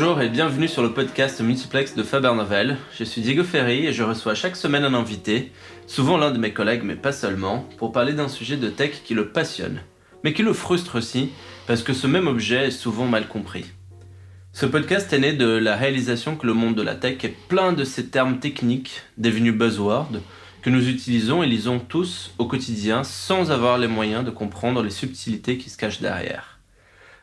Bonjour et bienvenue sur le podcast Multiplex de Faber Novel. Je suis Diego Ferry et je reçois chaque semaine un invité, souvent l'un de mes collègues mais pas seulement, pour parler d'un sujet de tech qui le passionne, mais qui le frustre aussi, parce que ce même objet est souvent mal compris. Ce podcast est né de la réalisation que le monde de la tech est plein de ces termes techniques devenus buzzwords que nous utilisons et lisons tous au quotidien sans avoir les moyens de comprendre les subtilités qui se cachent derrière.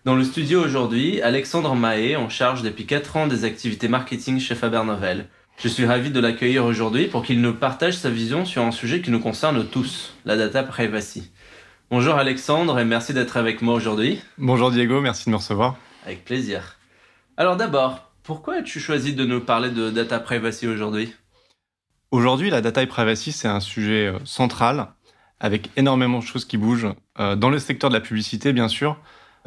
Dans le studio aujourd'hui, Alexandre Mahé, en charge depuis 4 ans des activités marketing chez Faber Novel. Je suis ravi de l'accueillir aujourd'hui pour qu'il nous partage sa vision sur un sujet qui nous concerne tous, la data privacy. Bonjour Alexandre et merci d'être avec moi aujourd'hui. Bonjour Diego, merci de me recevoir. Avec plaisir. Alors d'abord, pourquoi as-tu choisi de nous parler de data privacy aujourd'hui? Aujourd'hui, la data privacy, c'est un sujet euh, central avec énormément de choses qui bougent euh, dans le secteur de la publicité, bien sûr,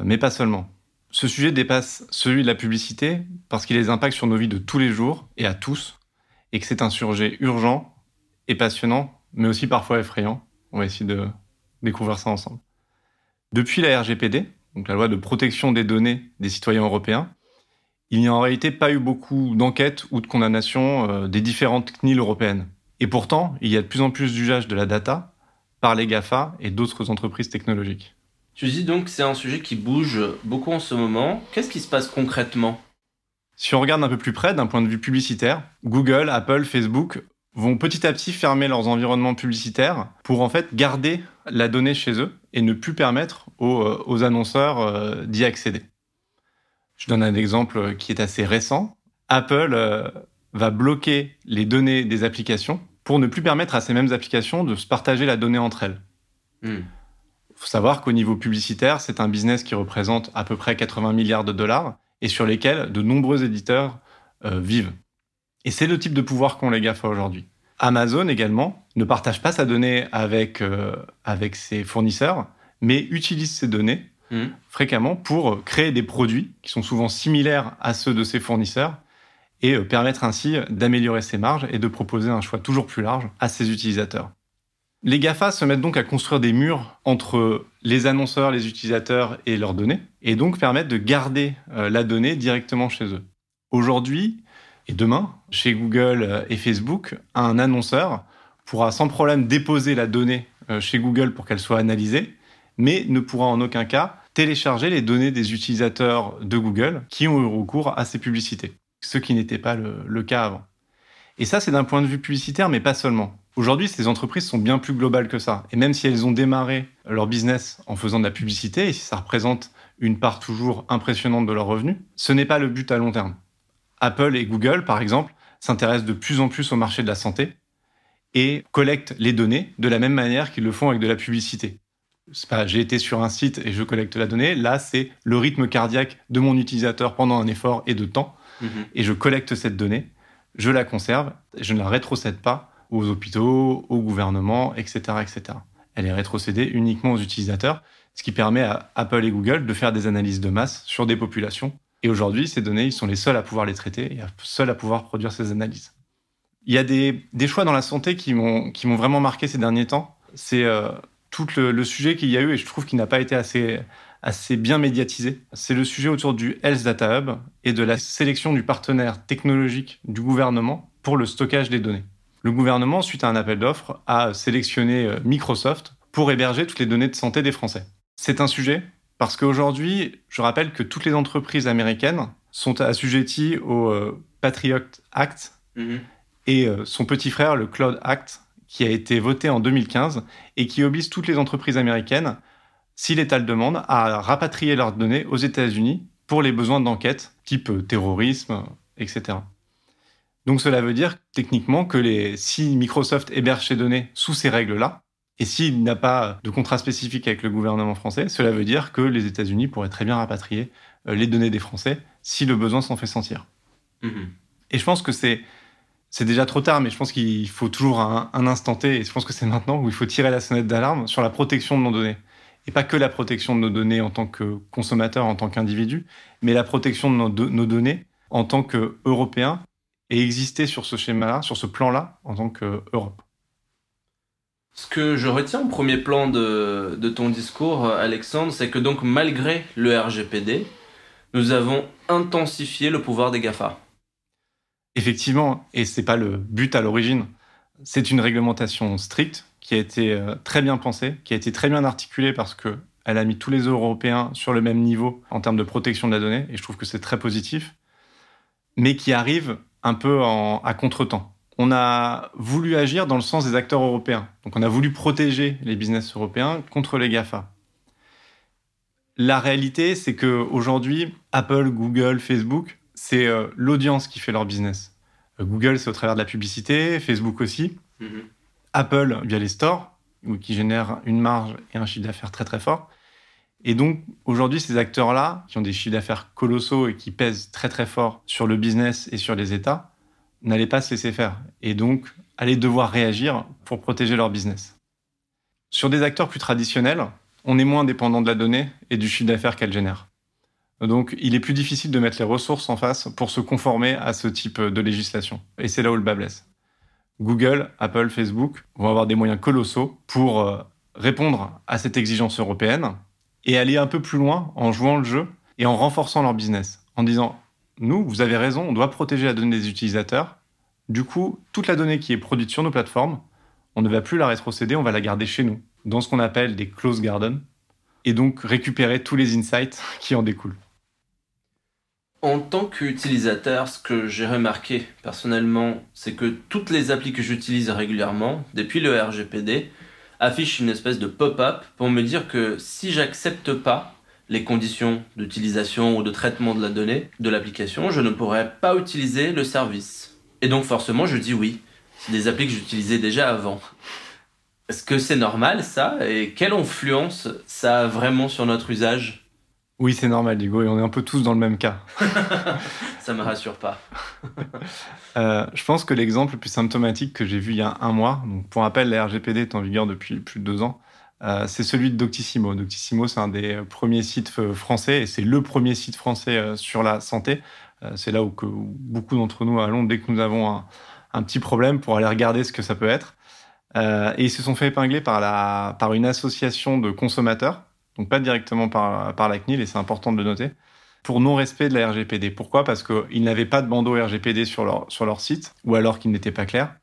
mais pas seulement. Ce sujet dépasse celui de la publicité parce qu'il a des impacts sur nos vies de tous les jours et à tous, et que c'est un sujet urgent et passionnant, mais aussi parfois effrayant. On va essayer de découvrir ça ensemble. Depuis la RGPD, donc la loi de protection des données des citoyens européens, il n'y a en réalité pas eu beaucoup d'enquêtes ou de condamnations euh, des différentes CNIL européennes. Et pourtant, il y a de plus en plus d'usage de la data par les GAFA et d'autres entreprises technologiques. Tu dis donc que c'est un sujet qui bouge beaucoup en ce moment. Qu'est-ce qui se passe concrètement? Si on regarde un peu plus près d'un point de vue publicitaire, Google, Apple, Facebook vont petit à petit fermer leurs environnements publicitaires pour en fait garder la donnée chez eux et ne plus permettre aux, euh, annonceurs euh, d'y accéder. Je donne un exemple qui est assez récent. Apple euh, va bloquer les données des applications pour ne plus permettre à ces mêmes applications de se partager la donnée entre elles. Hmm faut savoir qu'au niveau publicitaire, c'est un business qui représente à peu près 80 milliards de dollars et sur lesquels de nombreux éditeurs euh, vivent. Et c'est le type de pouvoir qu'ont les GAFA aujourd'hui. Amazon également ne partage pas sa donnée avec, euh, avec ses fournisseurs, mais utilise ces données mmh. fréquemment pour créer des produits qui sont souvent similaires à ceux de ses fournisseurs et euh, permettre ainsi d'améliorer ses marges et de proposer un choix toujours plus large à ses utilisateurs. Les GAFA se mettent donc à construire des murs entre les annonceurs, les utilisateurs et leurs données, et donc permettent de garder euh, la donnée directement chez eux. Aujourd'hui et demain, chez Google euh, et Facebook, un annonceur pourra sans problème déposer la donnée euh, chez Google pour qu'elle soit analysée, mais ne pourra en aucun cas télécharger les données des utilisateurs de Google qui ont eu recours à ces publicités, ce qui n'était pas le, cas avant. Et ça, c'est d'un point de vue publicitaire, mais pas seulement. Aujourd'hui, ces entreprises sont bien plus globales que ça. Et même si elles ont démarré leur business en faisant de la publicité, et si ça représente une part toujours impressionnante de leurs revenus, ce n'est pas le but à long terme. Apple et Google, par exemple, s'intéressent de plus en plus au marché de la santé et collectent les données de la même manière qu'ils le font avec de la publicité. C'est pas j'ai été sur un site et je collecte la donnée. Là, c'est le rythme cardiaque de mon utilisateur pendant un effort et de temps. Mhm. Et je collecte cette donnée, je la conserve, je ne la rétrocède pas aux hôpitaux, au gouvernement, etc., etc. Elle est rétrocédée uniquement aux utilisateurs, ce qui permet à Apple et Google de faire des analyses de masse sur des populations. Et aujourd'hui, ces données, ils sont les seuls à pouvoir les traiter et seuls à pouvoir produire ces analyses. Il y a des, choix dans la santé qui m'ont vraiment marqué ces derniers temps. C'est euh, tout le, sujet qu'il y a eu et je trouve qu'il n'a pas été assez, assez bien médiatisé. C'est le sujet autour du Health Data Hub et de la sélection du partenaire technologique du gouvernement pour le stockage des données le gouvernement, suite à un appel d'offres, a sélectionné euh, Microsoft pour héberger toutes les données de santé des Français. C'est un sujet parce qu'aujourd'hui, je rappelle que toutes les entreprises américaines sont assujetties au euh, Patriot Act mhm. et euh, son petit frère, le Cloud Act, qui a été voté en 2015 et qui oblige toutes les entreprises américaines, si l'État le demande, à rapatrier leurs données aux États-Unis pour les besoins d'enquête, type terrorisme, etc. Donc cela veut dire techniquement que les, si Microsoft héberge ses données sous ces règles-là, et s'il n'a pas de contrat spécifique avec le gouvernement français, cela veut dire que les États-Unis pourraient très bien rapatrier euh, les données des Français si le besoin s'en fait sentir. Mhm. Et je pense que c'est c'est déjà trop tard, mais je pense qu'il faut toujours un, instant T, et je pense que c'est maintenant où il faut tirer la sonnette d'alarme sur la protection de nos données. Et pas que la protection de nos données en tant que consommateurs, en tant qu'individus, mais la protection de nos, de nos données en tant qu'Européens et exister sur ce schéma-là, sur ce plan-là, en tant qu'Europe. Ce que je retiens au premier plan de, ton discours, Alexandre, c'est que donc malgré le RGPD, nous avons intensifié le pouvoir des GAFA. Effectivement, et c'est pas le but à l'origine. C'est une réglementation stricte qui a été euh, très bien pensée, qui a été très bien articulée parce que elle a mis tous les Européens sur le même niveau en termes de protection de la donnée, et je trouve que c'est très positif, mais qui arrive un peu à contretemps. On a voulu agir dans le sens des acteurs européens. Donc on a voulu protéger les business européens contre les GAFA. La réalité, c'est qu'aujourd'hui, Apple, Google, Facebook, c'est euh, l'audience qui fait leur business. Euh, Google, c'est au travers de la publicité, Facebook aussi. Mhm. Apple, via les stores, qui génèrent une marge et un chiffre d'affaires très très fort. Et donc, aujourd'hui, ces acteurs-là, qui ont des chiffres d'affaires colossaux et qui pèsent très très fort sur le business et sur les États, n'allaient pas se laisser faire. Et donc, allaient devoir réagir pour protéger leur business. Sur des acteurs plus traditionnels, on est moins dépendant de la donnée et du chiffre d'affaires qu'elle génère. Donc, il est plus difficile de mettre les ressources en face pour se conformer à ce type de législation. Et c'est là où le bas blesse. Google, Apple, Facebook vont avoir des moyens colossaux pour euh, répondre à cette exigence européenne et aller un peu plus loin en jouant le jeu et en renforçant leur business, en disant, nous, vous avez raison, on doit protéger la donnée des utilisateurs. Du coup, toute la donnée qui est produite sur nos plateformes, on ne va plus la rétrocéder, on va la garder chez nous, dans ce qu'on appelle des closed gardens, et donc récupérer tous les insights qui en découlent. En tant qu'utilisateur, ce que j'ai remarqué personnellement, c'est que toutes les applis que j'utilise régulièrement, depuis le RGPD, affichent une espèce de pop-up pour me dire que si j'accepte pas les conditions d'utilisation ou de traitement de la donnée de l'application, je ne pourrais pas utiliser le service. Et donc forcément, je dis oui. C'est des applis que j'utilisais déjà avant. Est-ce que c'est normal ça? Et quelle influence ça a vraiment sur notre usage? Oui, c'est normal, Diego, et on est un peu tous dans le même cas. ça me rassure pas. Euh, je pense que l'exemple le plus symptomatique que j'ai vu il y a un mois, donc pour rappel, la RGPD est en vigueur depuis plus de deux ans, euh, c'est celui de Doctissimo. Doctissimo, c'est un des premiers sites euh, français, et c'est le premier site français sur la santé. c'est là où, que, beaucoup d'entre nous allons dès que nous avons un, un, petit problème pour aller regarder ce que ça peut être. et ils se sont fait épingler par, la, par une association de consommateurs donc pas directement par, par la CNIL, et c'est important de le noter, pour non-respect de la RGPD. Pourquoi? Parce qu'ils n'avaient pas de bandeau RGPD sur leur, sur leur site, ou alors qu'il n'était pas clair.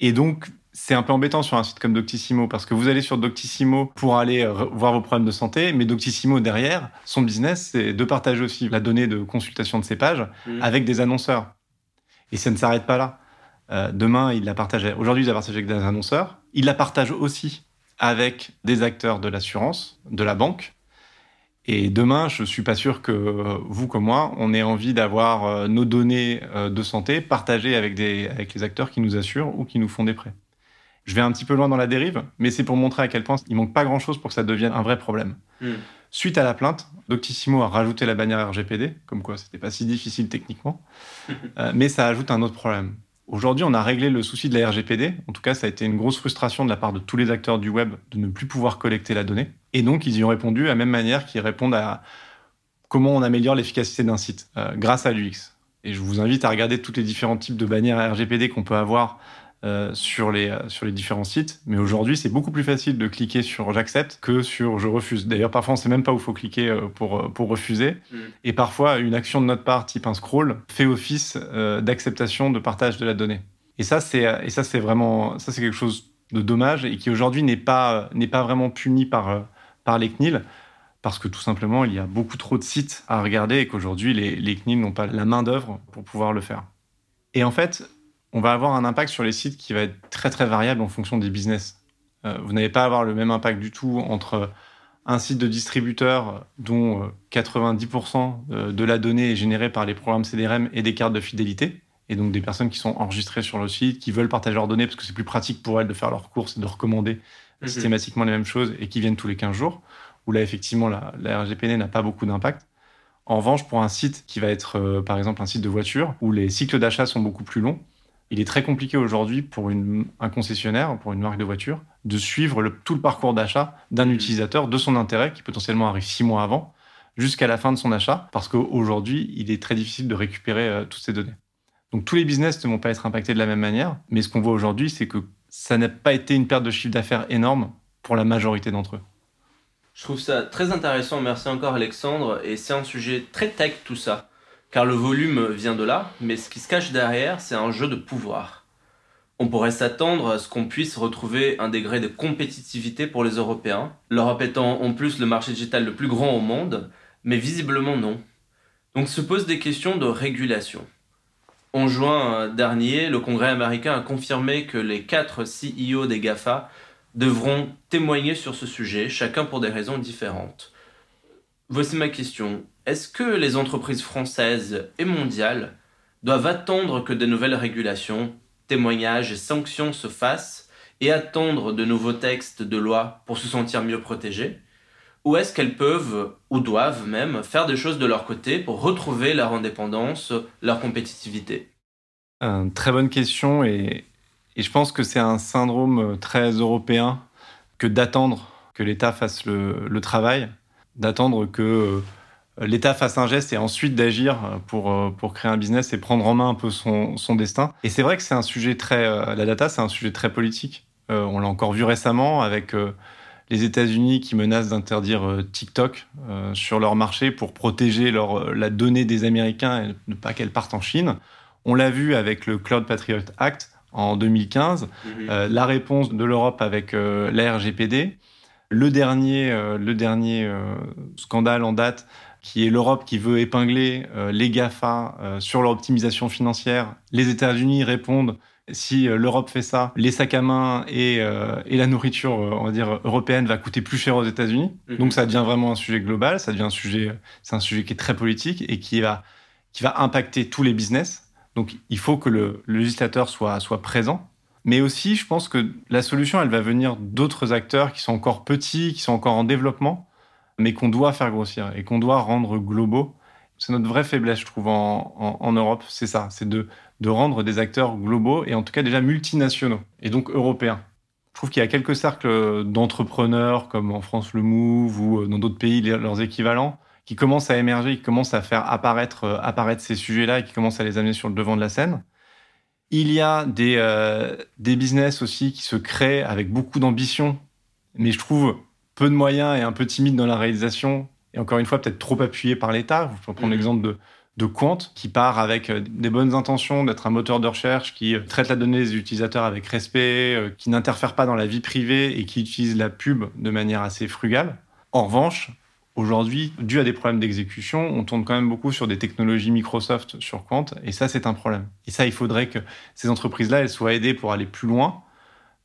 Et donc, c'est un peu embêtant sur un site comme Doctissimo, parce que vous allez sur Doctissimo pour aller voir vos problèmes de santé, mais Doctissimo, derrière, son business, c'est de partager aussi la donnée de consultation de ses pages mmh. avec des annonceurs. Et ça ne s'arrête pas là. Euh, demain, il la partage. Aujourd'hui, il la partage avec des annonceurs. Il la partage aussi avec des acteurs de l'assurance, de la banque. Et demain, je ne suis pas sûr que vous comme moi, on ait envie d'avoir euh, nos données euh, de santé partagées avec, des, avec les acteurs qui nous assurent ou qui nous font des prêts. Je vais un petit peu loin dans la dérive, mais c'est pour montrer à quel point il manque pas grand-chose pour que ça devienne un vrai problème. Hmm. Suite à la plainte, Doctissimo a rajouté la bannière RGPD, comme quoi c'était pas si difficile techniquement, euh, mais ça ajoute un autre problème. Aujourd'hui, on a réglé le souci de la RGPD. En tout cas, ça a été une grosse frustration de la part de tous les acteurs du web de ne plus pouvoir collecter la donnée. Et donc, ils y ont répondu à la même manière qu'ils répondent à comment on améliore l'efficacité d'un site euh, grâce à l'UX. Et je vous invite à regarder tous les différents types de bannières RGPD qu'on peut avoir euh, sur, les, euh, sur les différents sites. Mais aujourd'hui, c'est beaucoup plus facile de cliquer sur j'accepte que sur je refuse. D'ailleurs, parfois, on ne sait même pas où il faut cliquer euh, pour, pour refuser. Mm. Et parfois, une action de notre part, type un scroll, fait office d'acceptation de partage de la donnée. Et ça, c'est, et ça, c'est vraiment, ça, c'est quelque chose de dommage et qui aujourd'hui n'est pas, n'est pas vraiment puni par, par les CNIL parce que tout simplement, il y a beaucoup trop de sites à regarder et qu'aujourd'hui, les, les CNIL n'ont pas la main-d'œuvre pour pouvoir le faire. Et en fait, on va avoir un impact sur les sites qui va être très très variable en fonction des business. Euh, vous n'allez pas avoir le même impact du tout entre un site de distributeur dont 90% euh, de la donnée est générée par les programmes CDRM et des cartes de fidélité, et donc des personnes qui sont enregistrées sur le site, qui veulent partager leurs données parce que c'est plus pratique pour elles de faire leurs courses et de recommander mhm. systématiquement les mêmes choses et qui viennent tous les 15 jours, où là effectivement la, la RGPD n'a pas beaucoup d'impact. En revanche, pour un site qui va être euh, par exemple un site de voiture, où les cycles d'achat sont beaucoup plus longs, il est très compliqué aujourd'hui pour un concessionnaire, pour une marque de voiture, de suivre tout le parcours d'achat d'un mmh. utilisateur, de son intérêt, qui potentiellement arrive six mois avant, jusqu'à la fin de son achat, parce qu'aujourd'hui, il est très difficile de récupérer euh, toutes ces données. Donc tous les business ne vont pas être impactés de la même manière, mais ce qu'on voit aujourd'hui, c'est que ça n'a pas été une perte de chiffre d'affaires énorme pour la majorité d'entre eux. Je trouve ça très intéressant, merci encore Alexandre, et c'est un sujet très tech tout ça, car le volume vient de là, mais ce qui se cache derrière, c'est un jeu de pouvoir. On pourrait s'attendre à ce qu'on puisse retrouver un degré de compétitivité pour les Européens, l'Europe étant en plus le marché digital le plus grand au monde, mais visiblement non. Donc se posent des questions de régulation. En juin dernier, le Congrès américain a confirmé que les quatre CEO des GAFA devront témoigner sur ce sujet, chacun pour des raisons différentes. Voici ma question. Est-ce que les entreprises françaises et mondiales doivent attendre que de nouvelles régulations, témoignages et sanctions se fassent et attendre de nouveaux textes de loi pour se sentir mieux protégées? Ou est-ce qu'elles peuvent, ou doivent même, faire des choses de leur côté pour retrouver leur indépendance, leur compétitivité? Très bonne question et, et je pense que c'est un syndrome euh, très européen que d'attendre que l'État fasse le, travail, d'attendre que euh, l'État fasse un geste et ensuite d'agir pour, euh, pour créer un business et prendre en main un peu son, son destin. Et c'est vrai que c'est un sujet très... la data, c'est un sujet très politique. on l'a encore vu récemment avec les États-Unis qui menacent d'interdire TikTok sur leur marché pour protéger leur, la donnée des Américains et ne pas qu'elle parte en Chine. On l'a vu avec le Cloud Patriot Act en 2015, mhm. euh, la réponse de l'Europe avec euh, la RGPD, le dernier, euh, le dernier scandale en date qui est l'Europe qui veut épingler les GAFA sur leur optimisation financière. Les États-Unis répondent si l'Europe fait ça, les sacs à main et, et, la nourriture, on va dire européenne, va coûter plus cher aux États-Unis. Mhm. Donc ça devient vraiment un sujet global, ça devient un sujet, c'est un sujet qui est très politique et qui va, qui va impacter tous les business. Donc il faut que le, législateur soit, soit présent. Mais aussi, je pense que la solution, elle va venir d'autres acteurs qui sont encore petits, qui sont encore en développement, mais qu'on doit faire grossir et qu'on doit rendre globaux. C'est notre vraie faiblesse, je trouve, en, Europe, c'est ça, c'est de, de rendre des acteurs globaux et en tout cas déjà multinationaux et donc européens. Je trouve qu'il y a quelques cercles d'entrepreneurs, comme en France le Move ou dans d'autres pays leurs équivalents, qui commencent à émerger, qui commencent à faire apparaître, euh, apparaître ces sujets-là et qui commencent à les amener sur le devant de la scène. Il y a des, euh, des business aussi qui se créent avec beaucoup d'ambition, mais je trouve peu de moyens et un peu timides dans la réalisation, et encore une fois peut-être trop appuyés par l'État. Je peux prendre mmh. l'exemple de, de Quant, qui part avec euh, des bonnes intentions d'être un moteur de recherche qui traite la donnée des utilisateurs avec respect, qui n'interfère pas dans la vie privée et qui utilise la pub de manière assez frugale. En revanche, Aujourd'hui, dû à des problèmes d'exécution, on tourne quand même beaucoup sur des technologies Microsoft sur Quant, et ça, c'est un problème. Et ça, il faudrait que ces entreprises-là, elles soient aidées pour aller plus loin,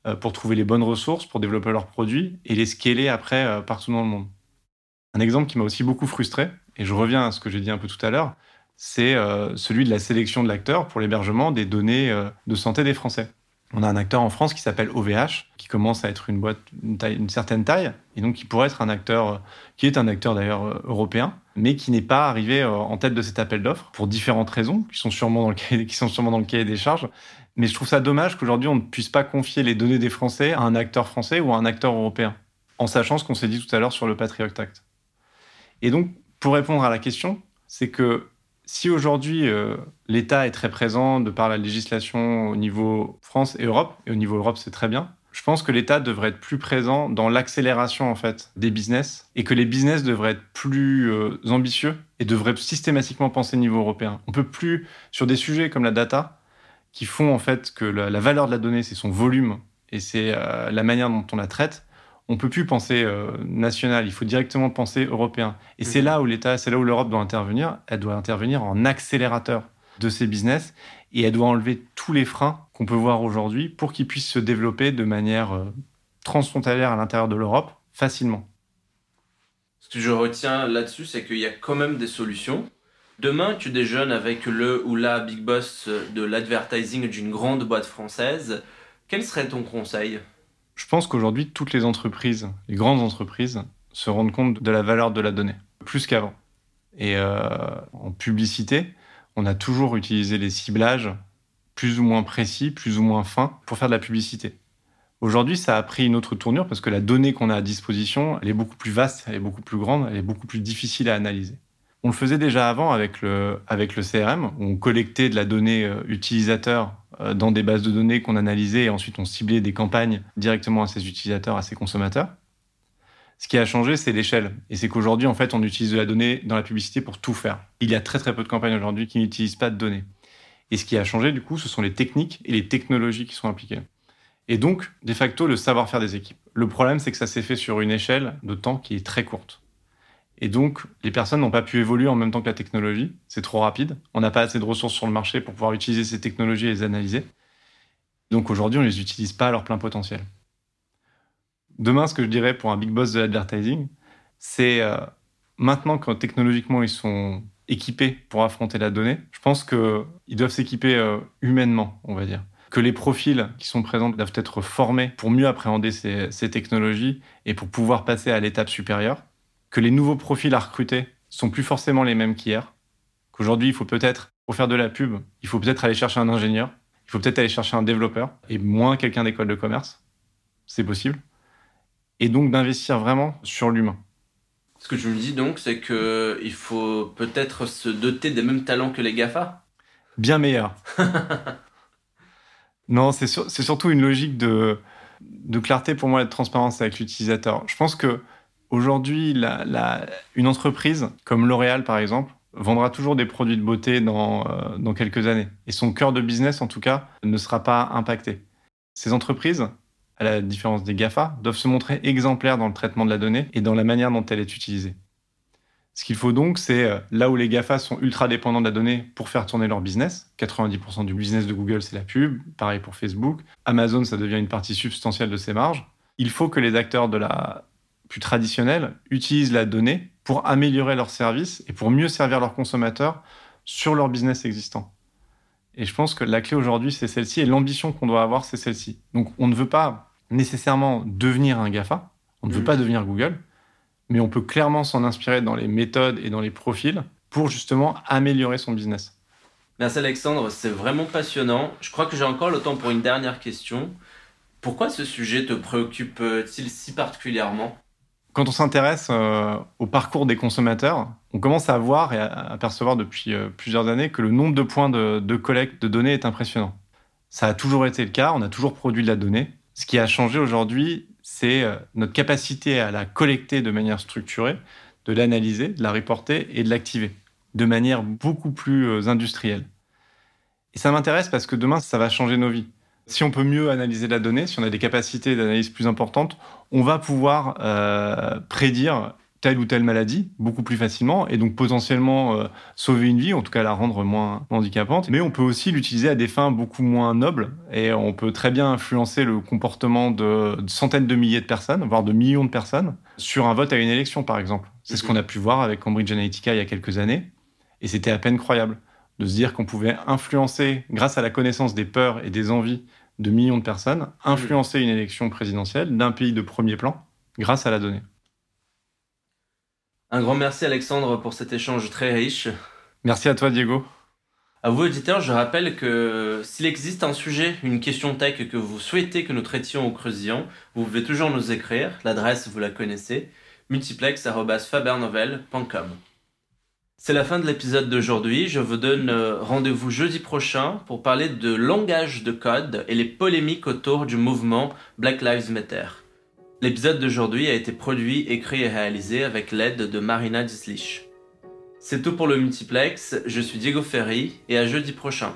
euh, pour trouver les bonnes ressources, pour développer leurs produits et les scaler après euh, partout dans le monde. Un exemple qui m'a aussi beaucoup frustré, et je reviens à ce que j'ai dit un peu tout à l'heure, c'est euh, celui de la sélection de l'acteur pour l'hébergement des données de santé des Français on a un acteur en France qui s'appelle OVH, qui commence à être une boîte une, certaine taille, et donc qui pourrait être un acteur, qui est un acteur d'ailleurs euh, européen, mais qui n'est pas arrivé euh, en tête de cet appel d'offres pour différentes raisons, qui sont sûrement dans le qui sont sûrement dans le cahier des charges. Mais je trouve ça dommage qu'aujourd'hui on ne puisse pas confier les données des Français à un acteur français ou à un acteur européen, en sachant ce qu'on s'est dit tout à l'heure sur le Patriot Act. Et donc, pour répondre à la question, c'est que si aujourd'hui euh, l'État est très présent de par la législation au niveau France et Europe, et au niveau Europe c'est très bien, je pense que l'État devrait être plus présent dans l'accélération en fait des business et que les business devraient être plus euh, ambitieux et devraient systématiquement penser au niveau européen. On peut plus sur des sujets comme la data qui font en fait que la, valeur de la donnée c'est son volume et c'est euh, la manière dont on la traite on peut plus penser euh, national, il faut directement penser européen. Et c'est mhm. là où l'État, c'est là où l'Europe doit intervenir. Elle doit intervenir en accélérateur de ces business et elle doit enlever tous les freins qu'on peut voir aujourd'hui pour qu'ils puissent se développer de manière euh, transfrontalière à l'intérieur de l'Europe facilement. Ce que je retiens là-dessus, c'est qu'il y a quand même des solutions. Demain, tu déjeunes avec le ou la big boss de l'advertising d'une grande boîte française. Quel serait ton conseil? Je pense qu'aujourd'hui, toutes les entreprises, les grandes entreprises, se rendent compte de la valeur de la donnée, plus qu'avant. Et euh, en publicité, on a toujours utilisé les ciblages plus ou moins précis, plus ou moins fins, pour faire de la publicité. Aujourd'hui, ça a pris une autre tournure parce que la donnée qu'on a à disposition, elle est beaucoup plus vaste, elle est beaucoup plus grande, elle est beaucoup plus difficile à analyser. On le faisait déjà avant avec le, avec le CRM, on collectait de la donnée euh, utilisateur euh, dans des bases de données qu'on analysait et ensuite on ciblait des campagnes directement à ces utilisateurs, à ces consommateurs. Ce qui a changé, c'est l'échelle. Et c'est qu'aujourd'hui, en fait, on utilise de la donnée dans la publicité pour tout faire. Il y a très très peu de campagnes aujourd'hui qui n'utilisent pas de données. Et ce qui a changé, du coup, ce sont les techniques et les technologies qui sont impliquées. Et donc, de facto, le savoir-faire des équipes. Le problème, c'est que ça s'est fait sur une échelle de temps qui est très courte. Et donc, les personnes n'ont pas pu évoluer en même temps que la technologie. C'est trop rapide. On n'a pas assez de ressources sur le marché pour pouvoir utiliser ces technologies et les analyser. Donc aujourd'hui, on ne les utilise pas à leur plein potentiel. Demain, ce que je dirais pour un big boss de l'advertising, c'est euh, maintenant que technologiquement ils sont équipés pour affronter la donnée, je pense qu'ils doivent s'équiper euh, humainement, on va dire. Que les profils qui sont présents doivent être formés pour mieux appréhender ces, ces technologies et pour pouvoir passer à l'étape supérieure. Que les nouveaux profils à recruter sont plus forcément les mêmes qu'hier. Qu'aujourd'hui, il faut peut-être, pour faire de la pub, il faut peut-être aller chercher un ingénieur, il faut peut-être aller chercher un développeur et moins quelqu'un d'école de commerce. C'est possible et donc d'investir vraiment sur l'humain. Ce que tu me dis donc, c'est qu'il faut peut-être se doter des mêmes talents que les GAFA Bien meilleur. non, c'est surtout une logique de, de clarté pour moi et de transparence avec l'utilisateur. Je pense que aujourd'hui, une entreprise comme L'Oréal, par exemple, vendra toujours des produits de beauté dans, euh, dans quelques années. Et son cœur de business, en tout cas, ne sera pas impacté. Ces entreprises, à la différence des GAFA, doivent se montrer exemplaires dans le traitement de la donnée et dans la manière dont elle est utilisée. Ce qu'il faut donc, c'est euh, là où les GAFA sont ultra dépendants de la donnée pour faire tourner leur business. 90% du business de Google, c'est la pub. Pareil pour Facebook. Amazon, ça devient une partie substantielle de ses marges. Il faut que les acteurs de la plus traditionnels utilisent la donnée pour améliorer leurs services et pour mieux servir leurs consommateurs sur leur business existant. Et je pense que la clé aujourd'hui, c'est celle-ci, et l'ambition qu'on doit avoir, c'est celle-ci. Donc on ne veut pas nécessairement devenir un GAFA, on ne veut mm. pas devenir Google, mais on peut clairement s'en inspirer dans les méthodes et dans les profils pour justement améliorer son business. Merci Alexandre, c'est vraiment passionnant. Je crois que j'ai encore le temps pour une dernière question. Pourquoi ce sujet te préoccupe-t-il si particulièrement? Quand on s'intéresse euh, au parcours des consommateurs, on commence à voir et à percevoir depuis euh, plusieurs années que le nombre de points de collecte de données est impressionnant. Ça a toujours été le cas, on a toujours produit de la donnée, ce qui a changé aujourd'hui, c'est euh, notre capacité à la collecter de manière structurée, de l'analyser, de la reporter et de l'activer de manière beaucoup plus industrielle. Et ça m'intéresse parce que demain, ça va changer nos vies. Si on peut mieux analyser la donnée, si on a des capacités d'analyse plus importantes, on va pouvoir euh, prédire telle ou telle maladie beaucoup plus facilement et donc potentiellement euh, sauver une vie, en tout cas la rendre moins handicapante. Mais on peut aussi l'utiliser à des fins beaucoup moins nobles et on peut très bien influencer le comportement de, centaines de milliers de personnes, voire de millions de personnes, sur un vote à une élection par exemple. C'est ce qu'on a pu voir avec Cambridge Analytica il y a quelques années et c'était à peine croyable de se dire qu'on pouvait influencer, grâce à la connaissance des peurs et des envies de millions de personnes, influencer une élection présidentielle d'un pays de premier plan grâce à la donnée. Un grand merci Alexandre pour cet échange très riche. Merci à toi Diego. À vous auditeurs, je rappelle que s'il existe un sujet, une question tech que vous souhaitez que nous traitions ou creusions, vous pouvez toujours nous écrire. L'adresse, vous la connaissez, multiplex.fabernovel.com. C'est la fin de l'épisode d'aujourd'hui. Je vous donne euh, rendez-vous jeudi prochain pour parler de langage de code et les polémiques autour du mouvement Black Lives Matter. L'épisode d'aujourd'hui a été produit, écrit et réalisé avec l'aide de Marina Dislich. C'est tout pour le multiplex, je suis Diego Ferry et à jeudi prochain.